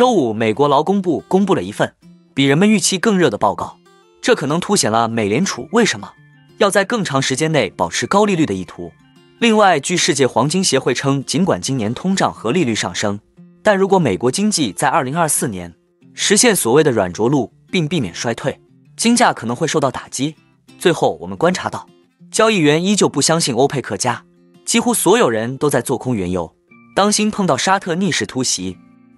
周五，美国劳工部公布了一份比人们预期更热的报告，这可能凸显了美联储为什么要在更长时间内保持高利率的意图。另外，据世界黄金协会称，尽管今年通胀和利率上升，但如果美国经济在2024年实现所谓的软着陆，并避免衰退，金价可能会受到打击。最后，我们观察到，交易员依旧不相信欧佩克加，几乎所有人都在做空原油，当心碰到沙特逆势突袭。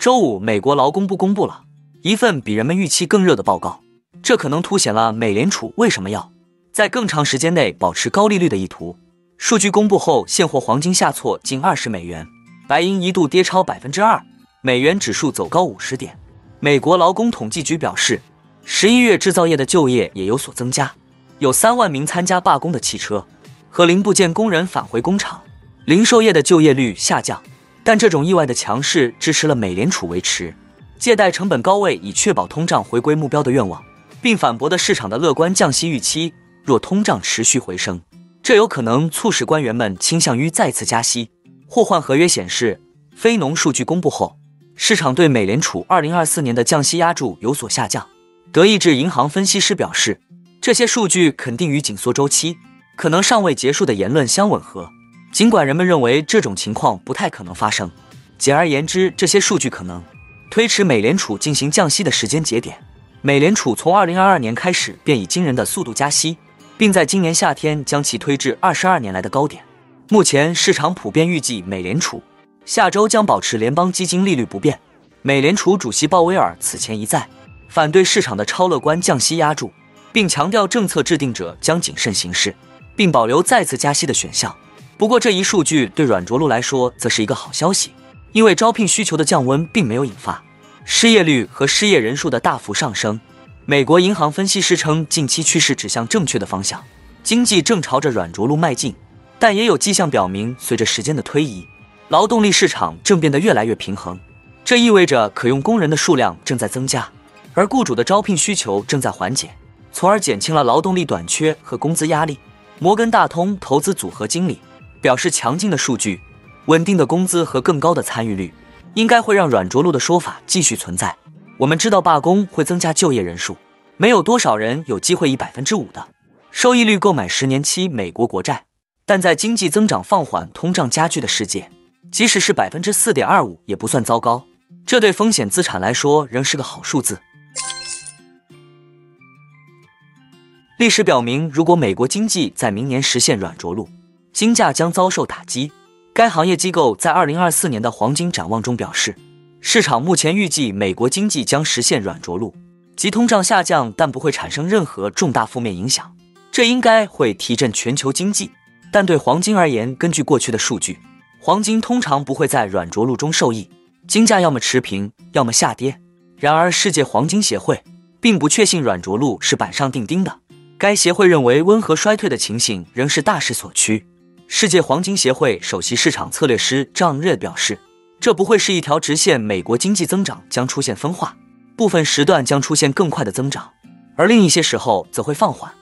周五，美国劳工部公布了一份比人们预期更热的报告，这可能凸显了美联储为什么要在更长时间内保持高利率的意图。数据公布后，现货黄金下挫近二十美元，白银一度跌超百分之二，美元指数走高五十点。美国劳工统计局表示，十一月制造业的就业也有所增加，有三万名参加罢工的汽车和零部件工人返回工厂。零售业的就业率下降。但这种意外的强势支持了美联储维持借贷成本高位，以确保通胀回归目标的愿望，并反驳的市场的乐观降息预期。若通胀持续回升，这有可能促使官员们倾向于再次加息。互换合约显示，非农数据公布后，市场对美联储2024年的降息压注有所下降。德意志银行分析师表示，这些数据肯定与紧缩周期可能尚未结束的言论相吻合。尽管人们认为这种情况不太可能发生，简而言之，这些数据可能推迟美联储进行降息的时间节点。美联储从2022年开始便以惊人的速度加息，并在今年夏天将其推至22年来的高点。目前市场普遍预计美联储下周将保持联邦基金利率不变。美联储主席鲍威尔此前一再反对市场的超乐观降息压注，并强调政策制定者将谨慎行事，并保留再次加息的选项。不过，这一数据对软着陆来说则是一个好消息，因为招聘需求的降温并没有引发失业率和失业人数的大幅上升。美国银行分析师称，近期趋势指向正确的方向，经济正朝着软着陆迈进。但也有迹象表明，随着时间的推移，劳动力市场正变得越来越平衡。这意味着可用工人的数量正在增加，而雇主的招聘需求正在缓解，从而减轻了劳动力短缺和工资压力。摩根大通投资组合经理。表示强劲的数据、稳定的工资和更高的参与率，应该会让软着陆的说法继续存在。我们知道罢工会增加就业人数，没有多少人有机会以百分之五的收益率购买十年期美国国债。但在经济增长放缓、通胀加剧的世界，即使是百分之四点二五也不算糟糕。这对风险资产来说仍是个好数字。历史表明，如果美国经济在明年实现软着陆，金价将遭受打击。该行业机构在二零二四年的黄金展望中表示，市场目前预计美国经济将实现软着陆，即通胀下降，但不会产生任何重大负面影响。这应该会提振全球经济。但对黄金而言，根据过去的数据，黄金通常不会在软着陆中受益，金价要么持平，要么下跌。然而，世界黄金协会并不确信软着陆是板上钉钉的。该协会认为，温和衰退的情形仍是大势所趋。世界黄金协会首席市场策略师张瑞表示，这不会是一条直线，美国经济增长将出现分化，部分时段将出现更快的增长，而另一些时候则会放缓。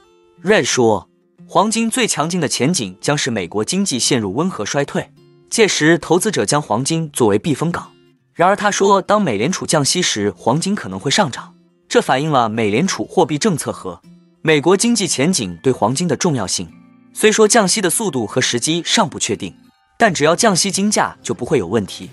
瑞说，黄金最强劲的前景将是美国经济陷入温和衰退，届时投资者将黄金作为避风港。然而，他说，当美联储降息时，黄金可能会上涨，这反映了美联储货币政策和美国经济前景对黄金的重要性。虽说降息的速度和时机尚不确定，但只要降息，金价就不会有问题。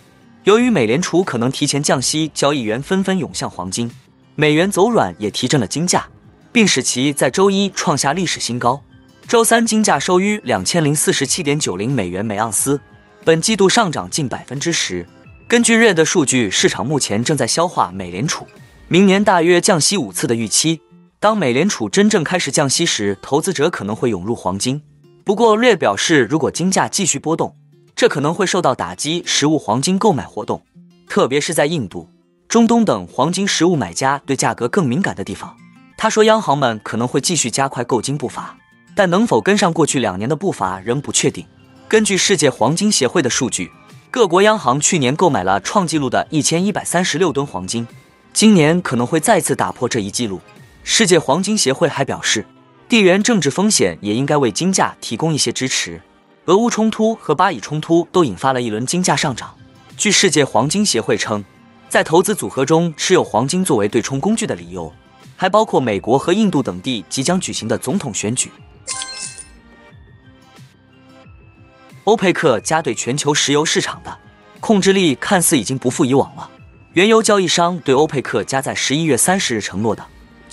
由于美联储可能提前降息，交易员纷纷涌向黄金，美元走软也提振了金价，并使其在周一创下历史新高。周三金价收于两千零四十七点九零美元每盎司，本季度上涨近百分之十。根据 RED 的数据，市场目前正在消化美联储明年大约降息五次的预期。当美联储真正开始降息时，投资者可能会涌入黄金。不过，略表示，如果金价继续波动，这可能会受到打击。实物黄金购买活动特别是在印度、中东等黄金实物买家对价格更敏感的地方。他说，央行们可能会继续加快购金步伐，但能否跟上过去两年的步伐仍不确定。根据世界黄金协会的数据，各国央行去年购买了创纪录的一千一百三十六吨黄金，今年可能会再次打破这一纪录。世界黄金协会还表示，地缘政治风险也应该为金价提供一些支持。俄乌冲突和巴以冲突都引发了一轮金价上涨。据世界黄金协会称，在投资组合中持有黄金作为对冲工具的理由，还包括美国和印度等地即将举行的总统选举。欧佩克加对全球石油市场的控制力看似已经不复以往了。原油交易商对欧佩克加在十一月三十日承诺的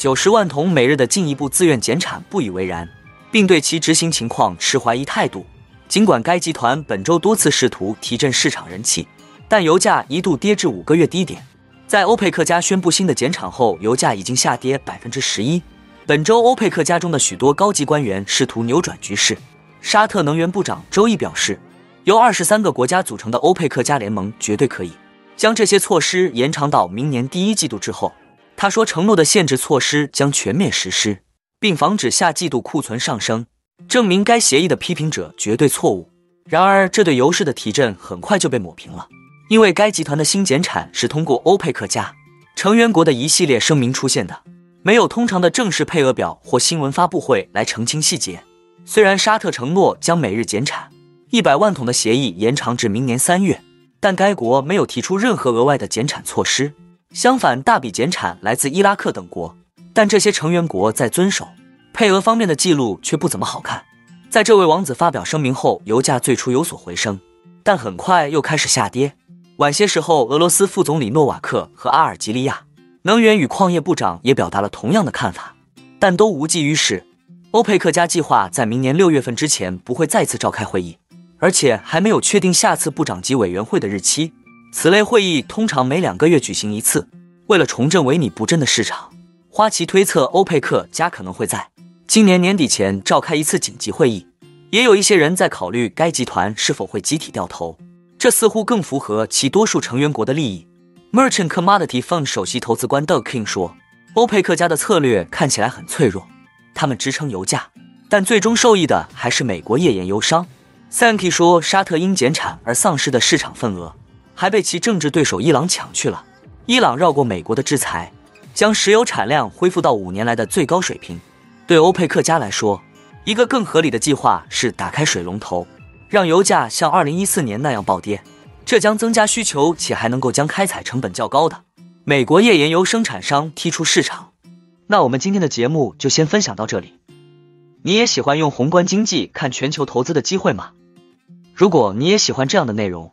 九十万桶每日的进一步自愿减产不以为然，并对其执行情况持怀疑态度。尽管该集团本周多次试图提振市场人气，但油价一度跌至五个月低点。在欧佩克加宣布新的减产后，油价已经下跌百分之十一。本周，欧佩克家中的许多高级官员试图扭转局势。沙特能源部长周一表示，由二十三个国家组成的欧佩克加联盟绝对可以将这些措施延长到明年第一季度之后。他说，承诺的限制措施将全面实施，并防止下季度库存上升。证明该协议的批评者绝对错误。然而，这对油市的提振很快就被抹平了，因为该集团的新减产是通过欧佩克加成员国的一系列声明出现的，没有通常的正式配额表或新闻发布会来澄清细节。虽然沙特承诺将每日减产一百万桶的协议延长至明年三月，但该国没有提出任何额外的减产措施。相反，大笔减产来自伊拉克等国，但这些成员国在遵守。配额方面的记录却不怎么好看。在这位王子发表声明后，油价最初有所回升，但很快又开始下跌。晚些时候，俄罗斯副总理诺瓦克和阿尔及利亚能源与矿业部长也表达了同样的看法，但都无济于事。欧佩克加计划在明年六月份之前不会再次召开会议，而且还没有确定下次部长级委员会的日期。此类会议通常每两个月举行一次。为了重振维尼不振的市场，花旗推测欧佩克加可能会在。今年年底前召开一次紧急会议，也有一些人在考虑该集团是否会集体掉头，这似乎更符合其多数成员国的利益。Merchant Commodity Fund 首席投资官 Doug King 说：“欧佩克家的策略看起来很脆弱，他们支撑油价，但最终受益的还是美国页岩油商。” Sankey 说：“沙特因减产而丧失的市场份额，还被其政治对手伊朗抢去了。伊朗绕过美国的制裁，将石油产量恢复到五年来的最高水平。”对欧佩克家来说，一个更合理的计划是打开水龙头，让油价像2014年那样暴跌。这将增加需求，且还能够将开采成本较高的美国页岩油生产商踢出市场。那我们今天的节目就先分享到这里。你也喜欢用宏观经济看全球投资的机会吗？如果你也喜欢这样的内容，